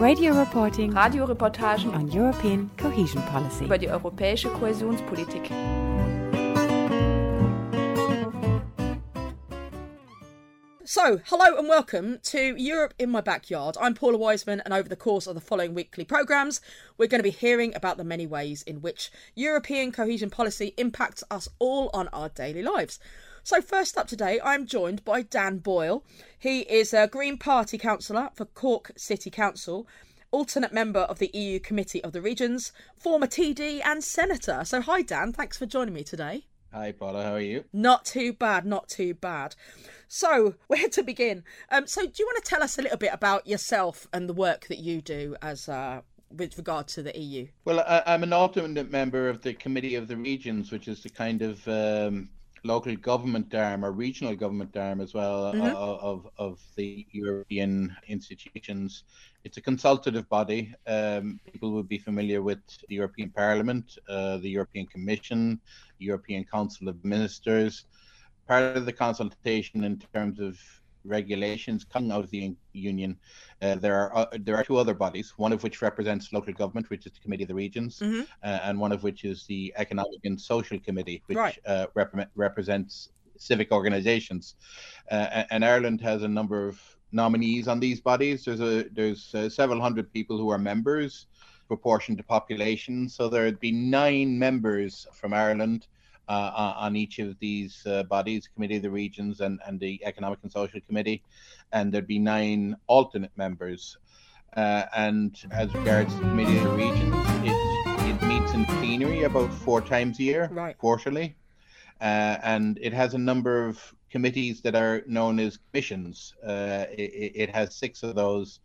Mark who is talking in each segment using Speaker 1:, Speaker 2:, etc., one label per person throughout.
Speaker 1: Radio reporting
Speaker 2: Radioreportagen
Speaker 1: on European cohesion policy.
Speaker 2: über die europäische Kohäsionspolitik.
Speaker 3: So, hello and welcome to Europe in My Backyard. I'm Paula Wiseman, and over the course of the following weekly programmes, we're going to be hearing about the many ways in which European cohesion policy impacts us all on our daily lives. So, first up today, I'm joined by Dan Boyle. He is a Green Party councillor for Cork City Council, alternate member of the EU Committee of the Regions, former TD and Senator. So, hi, Dan. Thanks for joining me today.
Speaker 4: Hi, Paula. How are you?
Speaker 3: Not too bad, not too bad. So, where to begin? Um, so, do you want to tell us a little bit about yourself and the work that you do as uh, with regard to the EU?
Speaker 4: Well, I, I'm an alternate member of the Committee of the Regions, which is the kind of um, local government arm or regional government arm as well uh, of of the European institutions. It's a consultative body. Um, people would be familiar with the European Parliament, uh, the European Commission, European Council of Ministers. Part of the consultation in terms of regulations coming out of the union, uh, there are uh, there are two other bodies. One of which represents local government, which is the Committee of the Regions,
Speaker 3: Mhm.
Speaker 4: uh, and one of which is the Economic and Social Committee, which
Speaker 3: Right.
Speaker 4: uh, repre- represents civic organisations. Uh, and Ireland has a number of nominees on these bodies. There's a there's uh, several hundred people who are members, proportion to population. So there'd be nine members from Ireland. Uh, on- each of these uh, bodies, Committee of the Regions and, and the Economic and Social Committee, and there'd be nine alternate members. Uh, and as regards the Committee of the Regions, it, it meets in plenary about four times a year,
Speaker 3: Right.
Speaker 4: quarterly. Uh, and it has a number of committees that are known as commissions. Uh, it, it has six of those,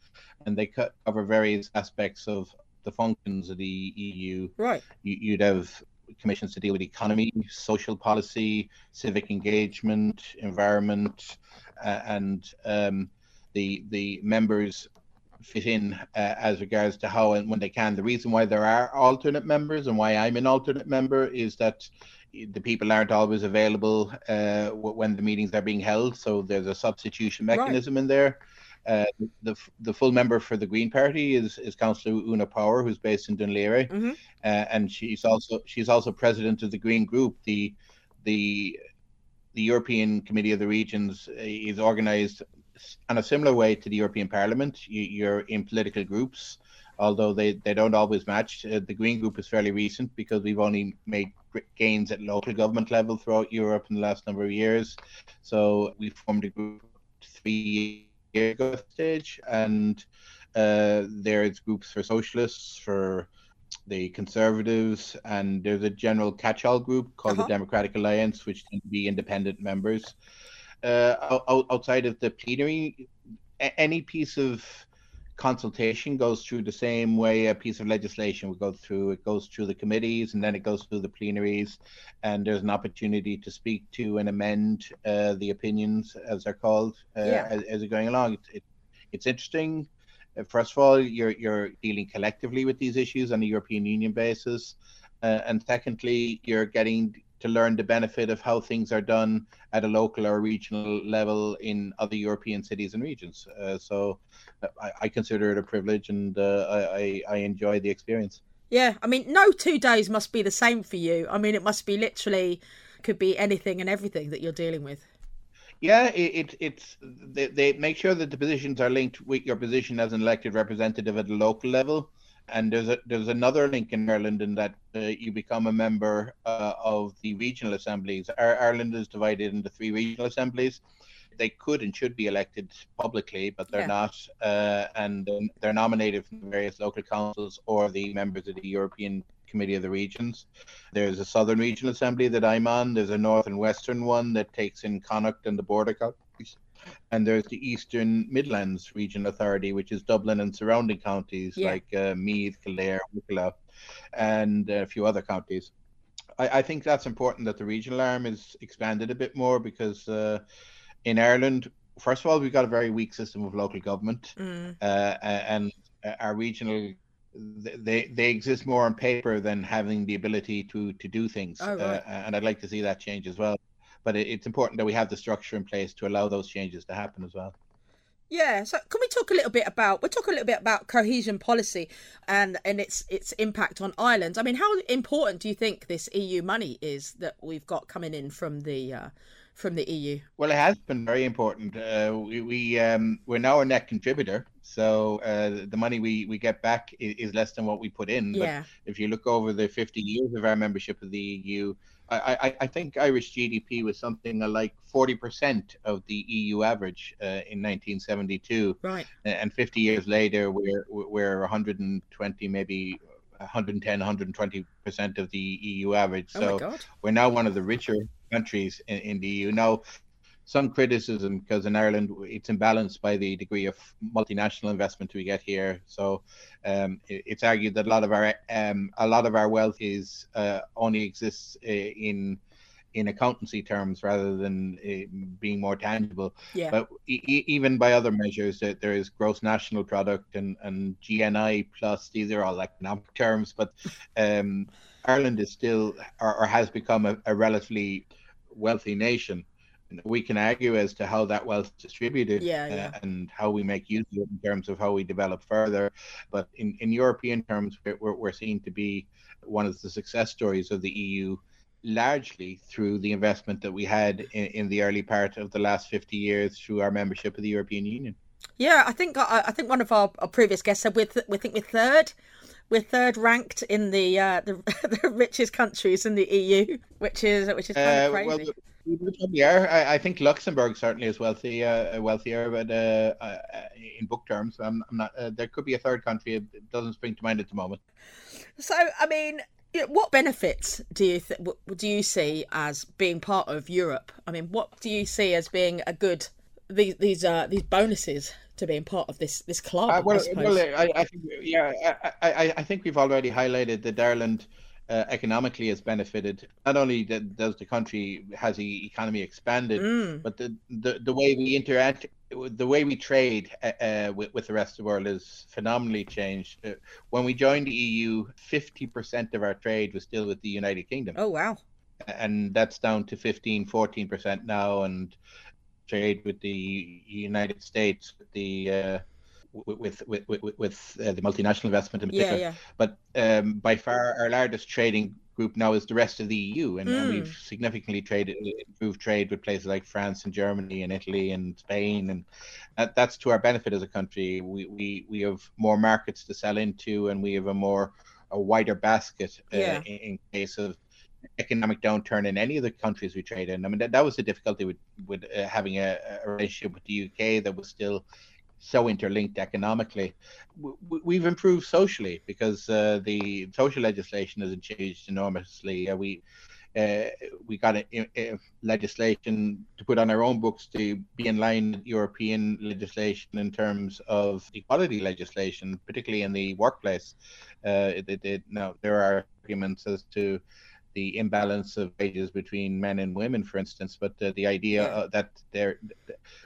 Speaker 4: and they co- cover various aspects of the functions of the EU.
Speaker 3: Right.
Speaker 4: You, you'd have commissions to deal with economy, social policy, civic engagement, environment, uh, and um, the the members fit in uh, as regards to how and when they can. The reason why there are alternate members and why I'm an alternate member is that the people aren't always available uh, when the meetings are being held. So there's a substitution
Speaker 3: Right.
Speaker 4: mechanism in there. Uh, the the full member for the Green Party is is Councillor Una Power, who's based in Dún Laoghaire,
Speaker 3: Mhm.
Speaker 4: uh, and she's also she's also president of the Green Group. The the the European Committee of the Regions uh, is organised in a similar way to the European Parliament. You, you're in political groups, although they, they don't always match. Uh, the Green Group is fairly recent because we've only made gains at local government level throughout Europe in the last number of years. So we formed a group three at stage, and uh, there's groups for socialists, for the conservatives, and there's a general catch-all group called
Speaker 3: Uh-huh.
Speaker 4: the Democratic Alliance, which tend to be independent members. Uh, out- out- outside of the plenary, a- any piece of consultation goes through the same way a piece of legislation would go through. It goes through the committees and then it goes through the plenaries, and there's an opportunity to speak to and amend uh, the opinions, as they're called, uh,
Speaker 3: Yeah.
Speaker 4: as, as they're going along. It, it, it's interesting. Uh, First of all, you're you're dealing collectively with these issues on a European Union basis, uh, and secondly, you're getting to learn the benefit of how things are done at a local or regional level in other European cities and regions. Uh, so, I, I consider it a privilege, and uh, I, I I enjoy the experience.
Speaker 3: Yeah, I mean, no two days must be the same for you. I mean, it must be literally could be anything and everything that you're dealing with.
Speaker 4: Yeah, it, it it's they, they make sure that the positions are linked with your position as an elected representative at the local level. And there's a there's another link in Ireland in that uh, you become a member uh, of the regional assemblies. Our, Ireland is divided into three regional assemblies. They could and should be elected publicly, but they're
Speaker 3: Yeah.
Speaker 4: not, uh, and they're nominated from the various local councils or the members of the European Committee of the Regions. There's a Southern Regional Assembly that I'm on. There's a North and Western one that takes in Connacht and the border. And there's the Eastern Midlands Regional Authority, which is Dublin and surrounding counties
Speaker 3: Yeah.
Speaker 4: like uh, Meath, Kildare, Wicklow, and a few other counties. I, I think that's important that the regional arm is expanded a bit more because uh, in Ireland, first of all, we've got a very weak system of local government,
Speaker 3: Mm.
Speaker 4: uh, and our regional they they exist more on paper than having the ability to to do things.
Speaker 3: Oh, right.
Speaker 4: uh, and I'd like to see that change as well. But it, it's important that we have the structure in place to allow those changes to happen as well.
Speaker 3: Yeah, so can we talk a little bit about we'll talk a little bit about cohesion policy and and its its impact on Ireland. I mean, how important do you think this EU money is that we've got coming in from the uh, from the EU?
Speaker 4: Well, it has been very important. Uh, we we um, we're now a net contributor, so uh, the money we, we get back is, is less than what we put in.
Speaker 3: Yeah.
Speaker 4: But if you look over the 50 years of our membership of the EU, I, I, I think Irish GDP was something like 40% of the EU average uh, in 1972.
Speaker 3: Right.
Speaker 4: And 50 years later, we're we're 120, maybe 110, 120 percent of the EU average.
Speaker 3: Oh
Speaker 4: So we're now one of the richer countries in, in the EU. Now, some criticism because in Ireland it's imbalanced by the degree of multinational investment we get here. So um, it- it's argued that a lot of our um, a lot of our wealth is uh, only exists uh, in in accountancy terms rather than uh, being more tangible.
Speaker 3: Yeah.
Speaker 4: But e- e- even by other measures, that there is gross national product and, and GNI plus. These are all economic terms, but um, Ireland is still or, or has become a, a relatively wealthy nation. We can argue as to how that wealth is distributed
Speaker 3: Yeah,
Speaker 4: uh, and how we make use of it in terms of how we develop further. But in, in European terms, we're, we're, we're seen to be one of the success stories of the EU largely through the investment that we had in, in the early part of the last 50 years through our membership of the European Union.
Speaker 3: Yeah, I think I, I think one of our, our previous guests said we're th- we think we're third. We're third ranked in the uh, the, the richest countries in the EU, which is which is kind
Speaker 4: Uh,
Speaker 3: of crazy.
Speaker 4: well, we probably are. I, I think Luxembourg certainly is wealthy, uh, wealthier, but uh, uh, in book terms, I'm, I'm not. Uh, there could be a third country. It doesn't spring to mind at the moment.
Speaker 3: So, I mean, what benefits do you th- do you see as being part of Europe? I mean, what do you see as being a good these these uh these bonuses to being part of this this club?
Speaker 4: Uh, well,
Speaker 3: suppose?
Speaker 4: well, I, I think yeah, I, I, I think we've already highlighted that Ireland uh, economically has benefited. Not only does the country has the economy expanded,
Speaker 3: Mm.
Speaker 4: but the, the the way we interact, the way we trade uh, uh, with, with the rest of the world is phenomenally changed. Uh, when we joined the EU, fifty percent of our trade was still with the United Kingdom
Speaker 3: oh wow,
Speaker 4: and that's down to 15 14 percent now and trade with the united states with the uh, with with with, with, with uh, the multinational investment in particular
Speaker 3: yeah,
Speaker 4: but um, by far our largest trading group now is the rest of the eu and, and
Speaker 3: Mm.
Speaker 4: we've significantly traded improved trade with places like france and germany and italy and spain and that, that's to our benefit as a country we, we we have more markets to sell into and we have a more a wider basket uh,
Speaker 3: Yeah.
Speaker 4: in, in case of economic downturn in any of the countries we trade in. I mean, that, that was the difficulty with with uh, having a, a relationship with the UK that was still so interlinked economically. W- w- We've improved socially because uh, the social legislation hasn't changed enormously. Uh, we uh, we got a, a legislation to put on our own books to be in line with European legislation in terms of equality legislation, particularly in the workplace. Uh, now there are arguments as to the imbalance of wages between men and women, for instance. But uh, the idea uh, that there,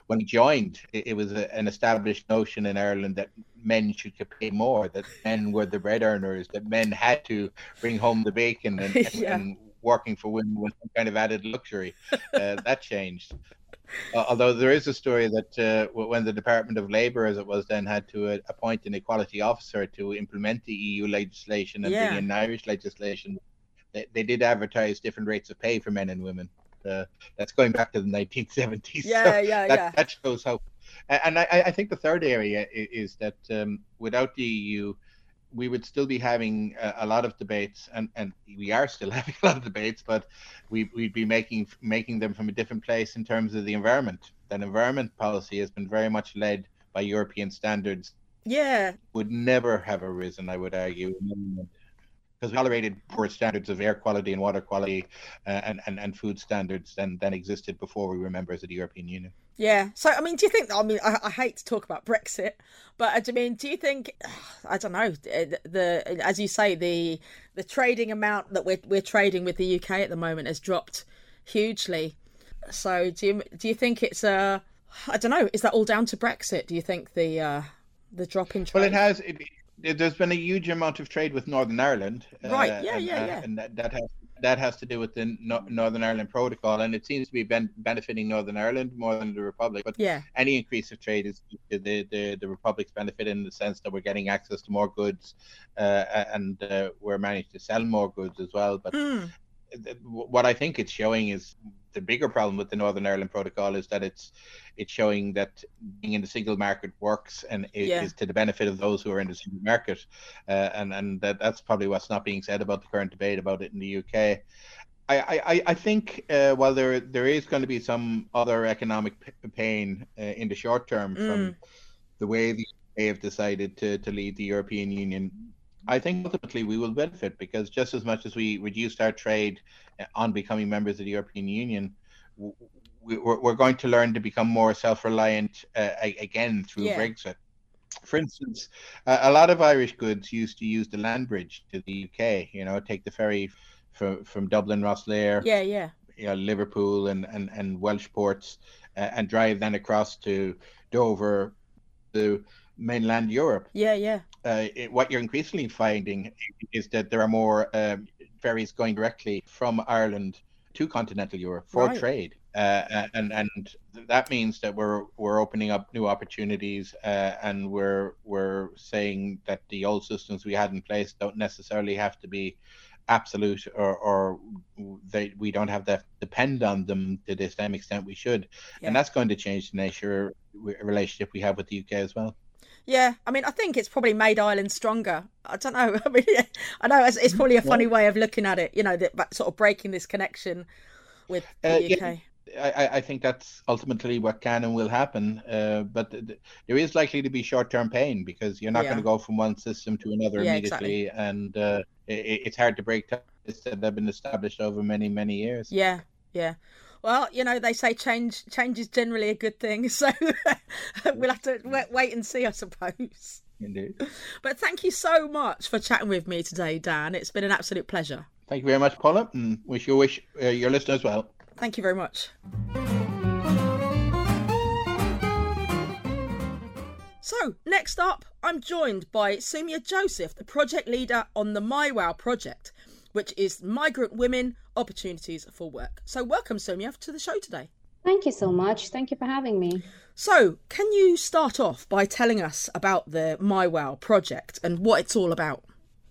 Speaker 4: when we joined, it, it was a, an established notion in Ireland that men should pay more, that men were the bread earners, that men had to bring home the bacon, and, and,
Speaker 3: Yeah.
Speaker 4: and working for women was some kind of added luxury. Uh, that changed. Uh, although there is a story that uh, when the Department of Labour, as it was then, had to uh, appoint an equality officer to implement the EU legislation and
Speaker 3: Yeah.
Speaker 4: bring in Irish legislation, they, they did advertise different rates of pay for men and women. Uh, that's going back to the 1970s. so
Speaker 3: yeah, yeah,
Speaker 4: that,
Speaker 3: yeah.
Speaker 4: that shows how. And I, I think the third area is that um, without the EU, we would still be having a, a lot of debates, and, and we are still having a lot of debates, but we, we'd be making making them from a different place in terms of the environment. That environment policy has been very much led by European standards.
Speaker 3: Yeah,
Speaker 4: Would never have arisen, I would argue. Because we tolerated poor standards of air quality and water quality uh, and, and, and food standards than, than existed before we were members of the European Union.
Speaker 3: Yeah. So, I mean, do you think, I mean, I, I hate to talk about Brexit, but I mean, do you think, I don't know, the, the, as you say, the the trading amount that we're, we're trading with the UK at the moment has dropped hugely. So, do you, do you think it's a, I don't know, is that all down to Brexit? Do you think the, uh, the drop in trade?
Speaker 4: Well, it has, it, there's been a huge amount of trade with Northern Ireland.
Speaker 3: Right. Uh, yeah,
Speaker 4: and,
Speaker 3: yeah, yeah.
Speaker 4: And that, that has that has to do with the no- Northern Ireland Protocol, and it seems to be ben- benefiting Northern Ireland more than the Republic. But
Speaker 3: yeah.
Speaker 4: any increase of trade is the, the the Republic's benefit in the sense that we're getting access to more goods, uh, and uh, we're managed to sell more goods as well. But
Speaker 3: mm.
Speaker 4: what I think it's showing is the bigger problem with the Northern Ireland Protocol is that it's it's showing that being in the single market works and it
Speaker 3: Yeah.
Speaker 4: is to the benefit of those who are in the single market, uh, and and that, that's probably what's not being said about the current debate about it in the UK. I, I, I think uh, while there there is going to be some other economic p- pain uh, in the short term from the way the UK have decided to, to lead the European Union, I think ultimately we will benefit because just as much as we reduced our trade on becoming members of the European Union, we, we're, we're going to learn to become more self-reliant uh, again through
Speaker 3: Yeah.
Speaker 4: Brexit. For instance, a lot of Irish goods used to use the land bridge to the UK. You know, take the ferry from from Dublin, Rosslare,
Speaker 3: Yeah, yeah.
Speaker 4: you know, Liverpool and, and, and Welsh ports uh, and drive then across to Dover to mainland Europe.
Speaker 3: Yeah, yeah.
Speaker 4: Uh, it, what you're increasingly finding is that there are more um, ferries going directly from Ireland to continental Europe for
Speaker 3: Right.
Speaker 4: trade. Uh, and and that means that we're we're opening up new opportunities, uh, and we're we're saying that the old systems we had in place don't necessarily have to be absolute, or or they we don't have to depend on them to the same extent we should,
Speaker 3: Yeah.
Speaker 4: and that's going to change the nature relationship we have with the UK as well.
Speaker 3: Yeah, I mean, I think it's probably made Ireland stronger. I don't know. I mean, I know it's, it's probably a funny way of looking at it. You know, that sort of breaking this connection with the
Speaker 4: Uh,
Speaker 3: UK.
Speaker 4: yeah. I, I- think that's ultimately what can and will happen. Uh, but th- th- there is likely to be short-term pain because you're not
Speaker 3: Yeah.
Speaker 4: going to go from one system to another
Speaker 3: Yeah,
Speaker 4: immediately, and uh, it, it's hard to break ties that have been established over many, many years.
Speaker 3: Yeah, yeah. Well, you know, they say change change is generally a good thing, so we'll have to wait, wait and see, I suppose.
Speaker 4: Indeed.
Speaker 3: But thank you so much for chatting with me today, Dan. It's been an absolute pleasure.
Speaker 4: Thank you very much, Paula, and wish you wish uh, your listeners well.
Speaker 3: Thank you very much. So, next up, I'm joined by Sumia Joseph, the project leader on the Mi-WOW project, which is Migrant Women Opportunities for Work. So, welcome, Sumia, to the show today.
Speaker 5: Thank you so much. Thank you for having me.
Speaker 3: So, can you start off by telling us about the Mi-WOW project and what it's all about?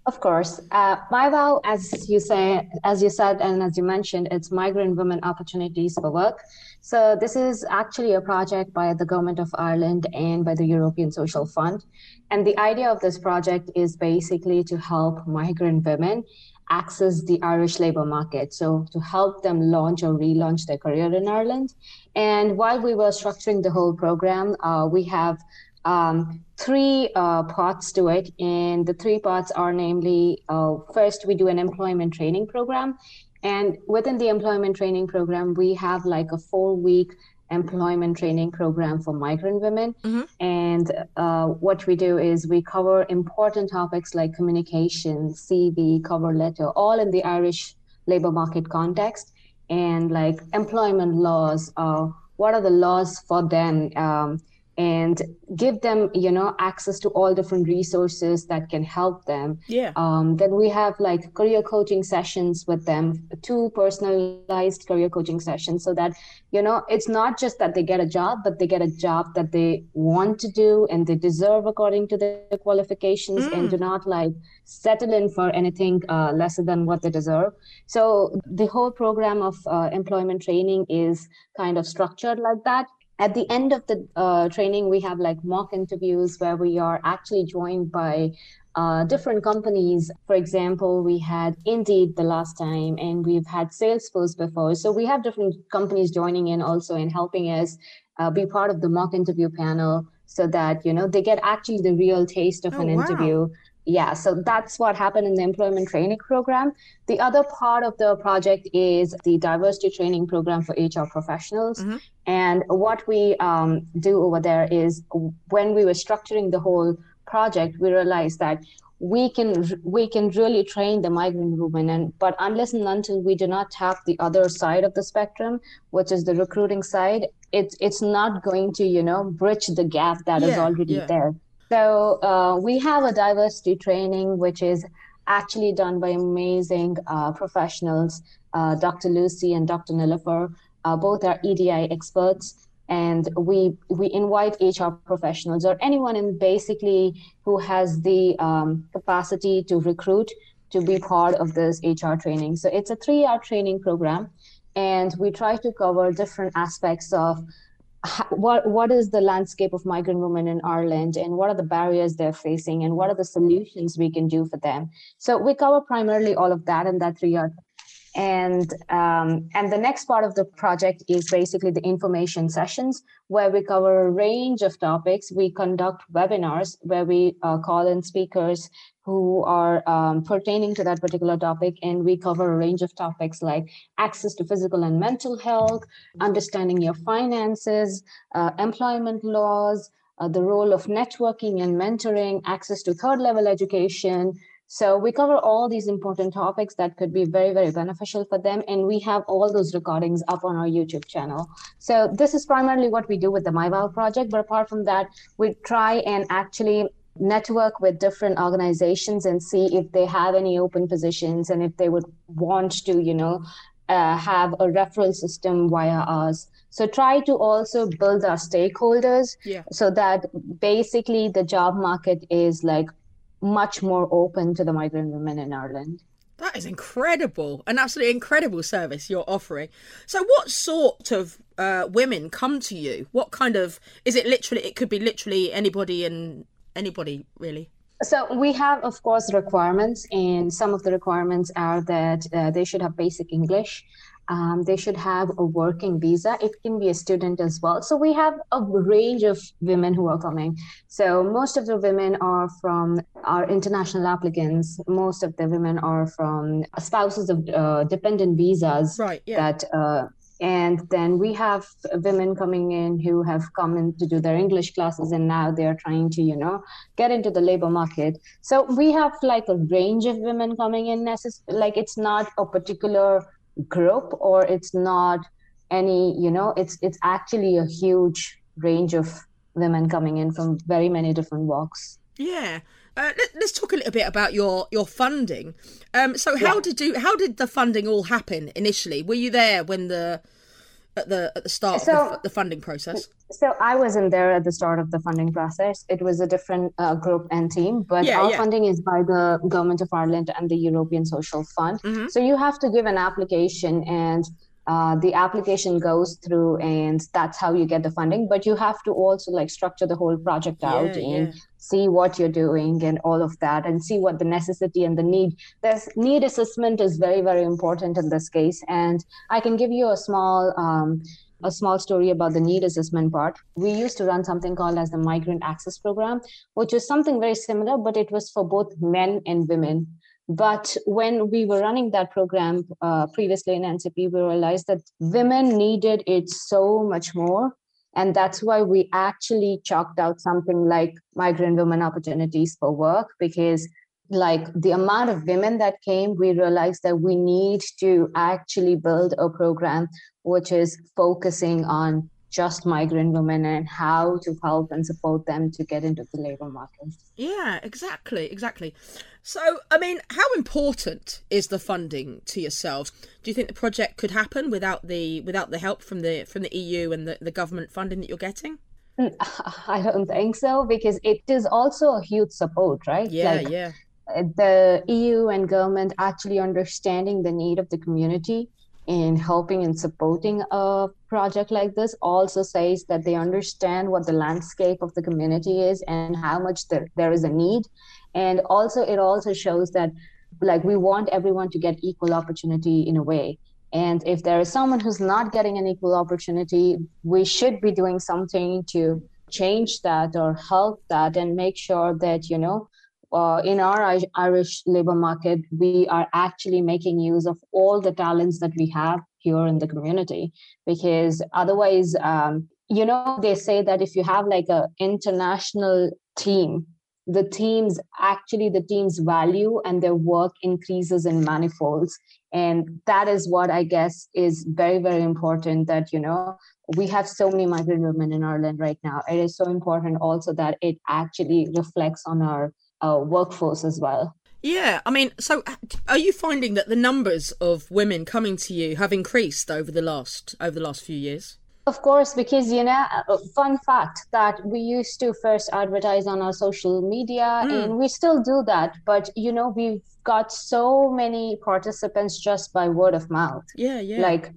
Speaker 5: Of course, uh, Mi-WOW, as you say, as you said, and as you mentioned, it's migrant women opportunities for work. So this is actually a project by the government of Ireland and by the European Social Fund. And the idea of this project is basically to help migrant women access the Irish labor market. So to help them launch or relaunch their career in Ireland. And while we were structuring the whole program, uh, we have um, three uh, parts to it. And the three parts are namely uh, first, we do an employment training program. And within the employment training program, we have like a four week employment training program for migrant women.
Speaker 3: Mm-hmm.
Speaker 5: And uh, what we do is we cover important topics like communication, CV, cover letter, all in the Irish labor market context, and like employment laws. Uh, what are the laws for them? Um, and give them, you know, access to all different resources that can help them.
Speaker 3: Yeah.
Speaker 5: Um, then we have like career coaching sessions with them, two personalized career coaching sessions, so that you know it's not just that they get a job, but they get a job that they want to do and they deserve according to their qualifications,
Speaker 3: Mm.
Speaker 5: and do not like settle in for anything uh, lesser than what they deserve. So the whole program of uh, employment training is kind of structured like that at the end of the uh, training we have like mock interviews where we are actually joined by uh, different companies. For example we had indeed the last time and we've had salesforce before. So we have different companies joining in also and helping us uh, be part of the mock interview panel so that you know they get actually the real taste of
Speaker 3: Oh,
Speaker 5: an
Speaker 3: wow.
Speaker 5: interview yeah, so that's what happened in the employment training program. The other part of the project is the diversity training program for HR professionals. Mm-hmm. And what we um, do over there is when we were structuring the whole project, we realized that we can we can really train the migrant women and but unless and until we do not tap the other side of the spectrum which is the recruiting side it's it's not going to you know bridge the gap that yeah, is already yeah. there so uh, we have a diversity training which is actually done by amazing uh, professionals uh, dr lucy and dr Nilifer. Uh, both are edi experts and we we invite HR professionals or anyone in basically who has the um, capacity to recruit to be part of this HR training. So it's a three-hour training program, and we try to cover different aspects of what what is the landscape of migrant women in Ireland and what are the barriers they're facing and what are the solutions we can do for them. So we cover primarily all of that in that three-hour and um, and the next part of the project is basically the information sessions where we cover a range of topics we conduct webinars where we uh, call in speakers who are um, pertaining to that particular topic and we cover a range of topics like access to physical and mental health understanding your finances uh, employment laws uh, the role of networking and mentoring access to third level education so we cover all these important topics that could be very, very beneficial for them. And we have all those recordings up on our YouTube channel. So this is primarily what we do with the Mi-WOW project. But apart from that, we try and actually network with different organizations and see if they have any open positions and if they would want to, you know, uh, have a referral system via us. So try to also build our stakeholders yeah. so that basically the job market is like much more open to the migrant women in Ireland.
Speaker 3: That is incredible, an absolutely incredible service you're offering. So, what sort of uh, women come to you? What kind of is it? Literally, it could be literally anybody and anybody, really.
Speaker 5: So we have, of course, requirements, and some of the requirements are that uh, they should have basic English. Um, they should have a working visa. It can be a student as well. So we have a range of women who are coming. So most of the women are from our international applicants. Most of the women are from spouses of uh, dependent visas.
Speaker 3: Right. Yeah.
Speaker 5: That. Uh, and then we have women coming in who have come in to do their english classes and now they're trying to you know get into the labor market. So we have like a range of women coming in like it's not a particular group or it's not any you know it's it's actually a huge range of women coming in from very many different walks.
Speaker 3: Yeah uh, let, us talk a little bit about your your funding um so how yeah. did you how did the funding all happen initially were you there when the at the at the start so, of the, the, funding process?
Speaker 5: So I wasn't there at the start of the funding process. It was a different uh, group and team, but yeah, our yeah. funding is by the government of Ireland and the European Social Fund. Mm-hmm. So you have to give an application and uh, the application goes through and that's how you get the funding but you have to also like structure the whole project out yeah, and yeah. see what you're doing and all of that and see what the necessity and the need there's need assessment is very very important in this case and i can give you a small um, a small story about the need assessment part. We used to run something called as the Migrant Access Program, which was something very similar, but it was for both men and women. But when we were running that program uh, previously in NCP, we realized that women needed it so much more. And that's why we actually chalked out something like migrant women opportunities for work, because like the amount of women that came, we realized that we need to actually build a program which is focusing on just migrant women and how to help and support them to get into the labor market.
Speaker 3: Yeah, exactly, exactly. So, I mean, how important is the funding to yourselves? Do you think the project could happen without the without the help from the from the EU and the, the government funding that you're getting?
Speaker 5: Mm, I don't think so because it is also a huge support, right?
Speaker 3: Yeah, like, yeah.
Speaker 5: The EU and government actually understanding the need of the community in helping and supporting a project like this also says that they understand what the landscape of the community is and how much there, there is a need. And also it also shows that like we want everyone to get equal opportunity in a way. And if there is someone who's not getting an equal opportunity we should be doing something to change that or help that and make sure that you know uh, in our Irish labor market, we are actually making use of all the talents that we have here in the community. Because otherwise, um, you know, they say that if you have like a international team, the teams actually the team's value and their work increases in manifolds and that is what i guess is very very important that you know we have so many migrant women in ireland right now it is so important also that it actually reflects on our uh, workforce as well.
Speaker 3: Yeah, I mean, so are you finding that the numbers of women coming to you have increased over the last over the last few years?
Speaker 5: Of course, because you know, fun fact that we used to first advertise on our social media, mm. and we still do that. But you know, we've got so many participants just by word of mouth.
Speaker 3: Yeah, yeah.
Speaker 5: Like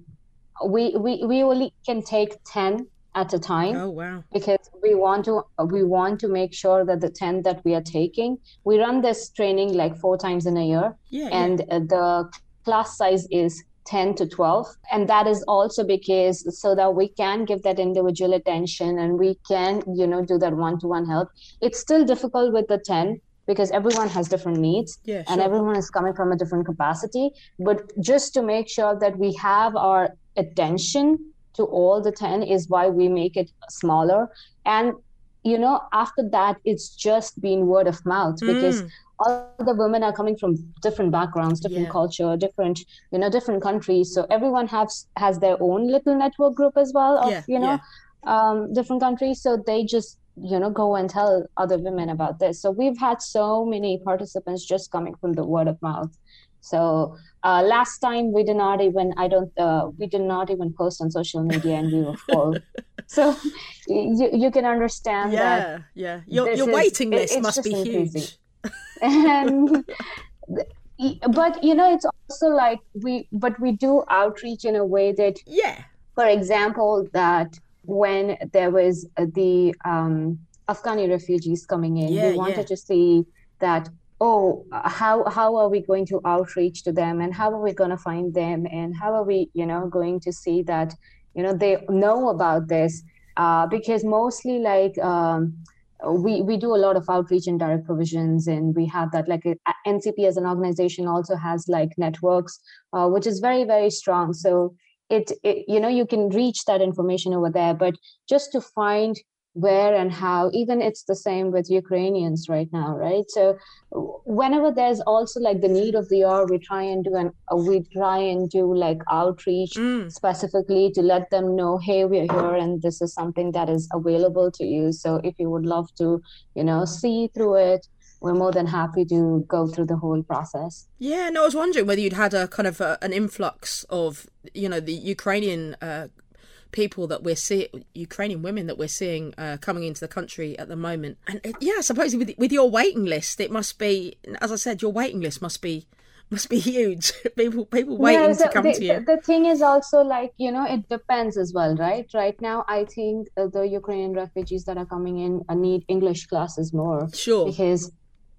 Speaker 5: we we we only can take ten at a time.
Speaker 3: Oh wow!
Speaker 5: Because we want to we want to make sure that the ten that we are taking, we run this training like four times in a year.
Speaker 3: Yeah.
Speaker 5: And
Speaker 3: yeah.
Speaker 5: the class size is 10 to 12 and that is also because so that we can give that individual attention and we can you know do that one-to-one help it's still difficult with the 10 because everyone has different needs
Speaker 3: yeah,
Speaker 5: and everyone is coming from a different capacity but just to make sure that we have our attention to all the 10 is why we make it smaller and you know after that it's just been word of mouth because mm. all the women are coming from different backgrounds different yeah. culture different you know different countries so everyone has has their own little network group as well of yeah, you know yeah. um, different countries so they just you know go and tell other women about this so we've had so many participants just coming from the word of mouth so uh, last time we did not even I don't uh, we did not even post on social media and we were full. so you you can understand
Speaker 3: yeah,
Speaker 5: that.
Speaker 3: Yeah, Your your is, waiting list it, must be huge.
Speaker 5: and but you know it's also like we but we do outreach in a way that
Speaker 3: yeah.
Speaker 5: For example, that when there was the um, Afghani refugees coming in,
Speaker 3: yeah,
Speaker 5: we wanted
Speaker 3: yeah.
Speaker 5: to see that oh how how are we going to outreach to them and how are we going to find them and how are we you know going to see that you know they know about this? Uh, because mostly like um, we we do a lot of outreach and direct provisions and we have that like uh, ncp as an organization also has like networks uh, which is very very strong. So it, it you know you can reach that information over there but just to find where and how even it's the same with ukrainians right now right so whenever there's also like the need of the hour we try and do and uh, we try and do like outreach
Speaker 3: mm.
Speaker 5: specifically to let them know hey we're here and this is something that is available to you so if you would love to you know see through it we're more than happy to go through the whole process.
Speaker 3: Yeah, no, I was wondering whether you'd had a kind of a, an influx of, you know, the Ukrainian uh, people that we're seeing, Ukrainian women that we're seeing uh, coming into the country at the moment. And it, yeah, I suppose with with your waiting list, it must be, as I said, your waiting list must be must be huge. people people waiting yeah, so to come
Speaker 5: the,
Speaker 3: to you.
Speaker 5: The thing is also like you know it depends as well, right? Right now, I think the Ukrainian refugees that are coming in uh, need English classes more.
Speaker 3: Sure,
Speaker 5: because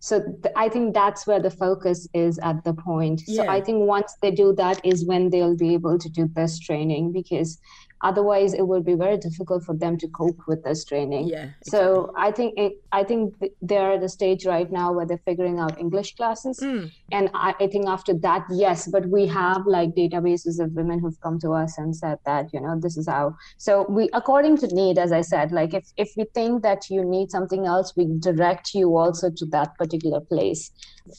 Speaker 5: so th- i think that's where the focus is at the point so i think once they do that is when they'll be able to do this training because otherwise it will be very difficult for them to cope with this training
Speaker 3: yeah
Speaker 5: exactly. so i think it, i think they're at a stage right now where they're figuring out english classes
Speaker 3: mm.
Speaker 5: and I, I, think after that yes but we have like databases of women who've come to us and said that you know this is how so we according to need as i said like if if we think that you need something else we direct you also to that particular place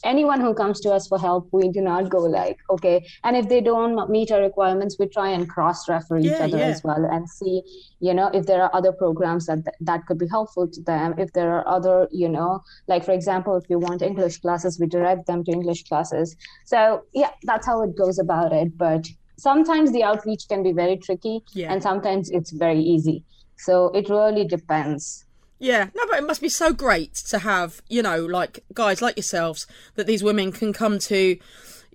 Speaker 5: anyone who comes to us for help we do not go like okay and if they don't meet our requirements we try and cross refer each other
Speaker 3: yeah.
Speaker 5: As well and see you know if there are other programs that that could be helpful to them. If there are other you know like for example if you want english classes we direct them to english classes. So yeah that's how it goes about it. But sometimes the outreach can be very tricky
Speaker 3: yeah.
Speaker 5: and sometimes it's very easy. So it really depends.
Speaker 3: Yeah, no, but it must be so great to have, you know, like guys like yourselves that these women can come to,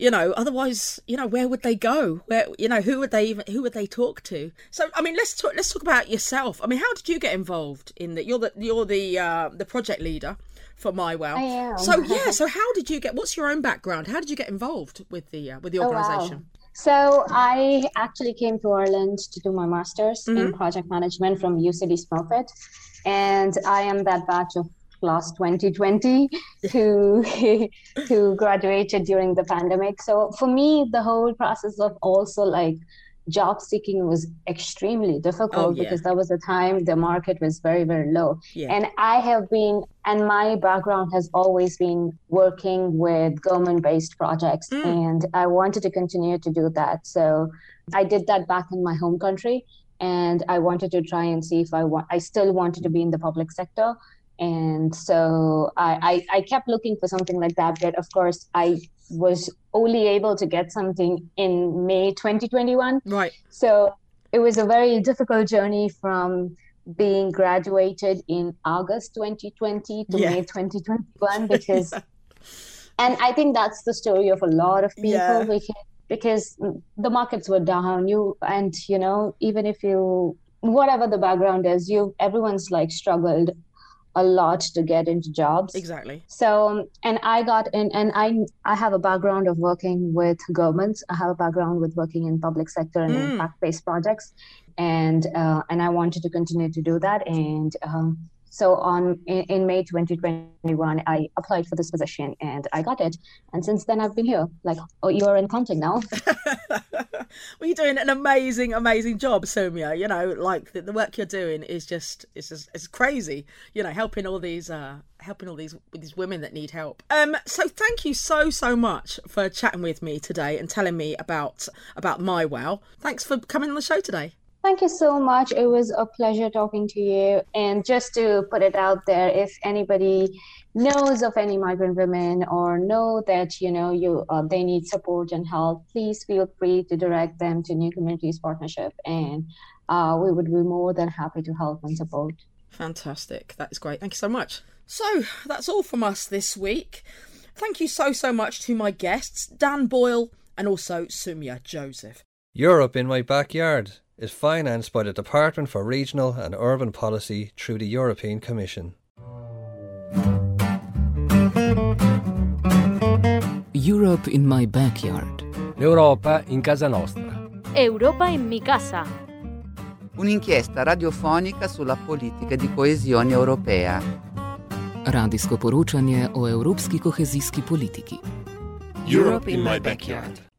Speaker 3: you know, otherwise, you know, where would they go? Where, you know, who would they even, who would they talk to? So, I mean, let's talk, let's talk about yourself. I mean, how did you get involved in that? You're the, you're the, uh, the project leader for Mi-WOW.
Speaker 5: I am.
Speaker 3: So, yeah, so how did you get, what's your own background? How did you get involved with the, uh, with the organisation?
Speaker 5: Oh, wow. So I actually came to Ireland to do my master's mm-hmm. in project management from UCD Smurfit and I am that batch of class 2020 who who graduated during the pandemic. So for me, the whole process of also like job seeking was extremely difficult
Speaker 3: Oh, yeah.
Speaker 5: because that was a time the market was very very low
Speaker 3: Yeah.
Speaker 5: and i have been and my background has always been working with government based projects
Speaker 3: Mm.
Speaker 5: and i wanted to continue to do that so i did that back in my home country and i wanted to try and see if i want i still wanted to be in the public sector and so I, I i kept looking for something like that but of course i was only able to get something in may 2021
Speaker 3: Right.
Speaker 5: so it was a very difficult journey from being graduated in August 2020 to
Speaker 3: Yeah.
Speaker 5: May 2021 because, and I think that's the story of a lot of people
Speaker 3: Yeah.
Speaker 5: because, because the markets were down. You and you know even if you whatever the background is, you everyone's like struggled a lot to get into jobs.
Speaker 3: Exactly.
Speaker 5: So, and I got in, and I I have a background of working with governments. I have a background with working in public sector and
Speaker 3: Mm.
Speaker 5: impact-based projects, and uh, and I wanted to continue to do that. And um, so on in, in May 2021, I applied for this position and I got it. And since then, I've been here. Like, oh, you are in contact now.
Speaker 3: well, you're doing an amazing, amazing job, Sumia. You know, like the, the work you're doing is just it's just it's crazy. You know, helping all these uh helping all these these women that need help. Um, so thank you so so much for chatting with me today and telling me about about Mi-WOW. Thanks for coming on the show today.
Speaker 5: Thank you so much. It was a pleasure talking to you. And just to put it out there, if anybody knows of any migrant women or know that you know you uh, they need support and help, please feel free to direct them to New Communities Partnership, and uh, we would be more than happy to help and support.
Speaker 3: Fantastic. That is great. Thank you so much. So that's all from us this week. Thank you so so much to my guests, Dan Boyle and also Sumia Joseph.
Speaker 6: Europe in My Backyard is financed by the Department for Regional and Urban Policy through the European Commission.
Speaker 7: Europe in my backyard.
Speaker 6: L'Europa in casa nostra.
Speaker 8: Europa in mi casa.
Speaker 9: Un'inchiesta radiofonica sulla politica di coesione europea.
Speaker 7: Radijsko poročanje o evropski kohezijski politiki.
Speaker 10: Europe in my backyard.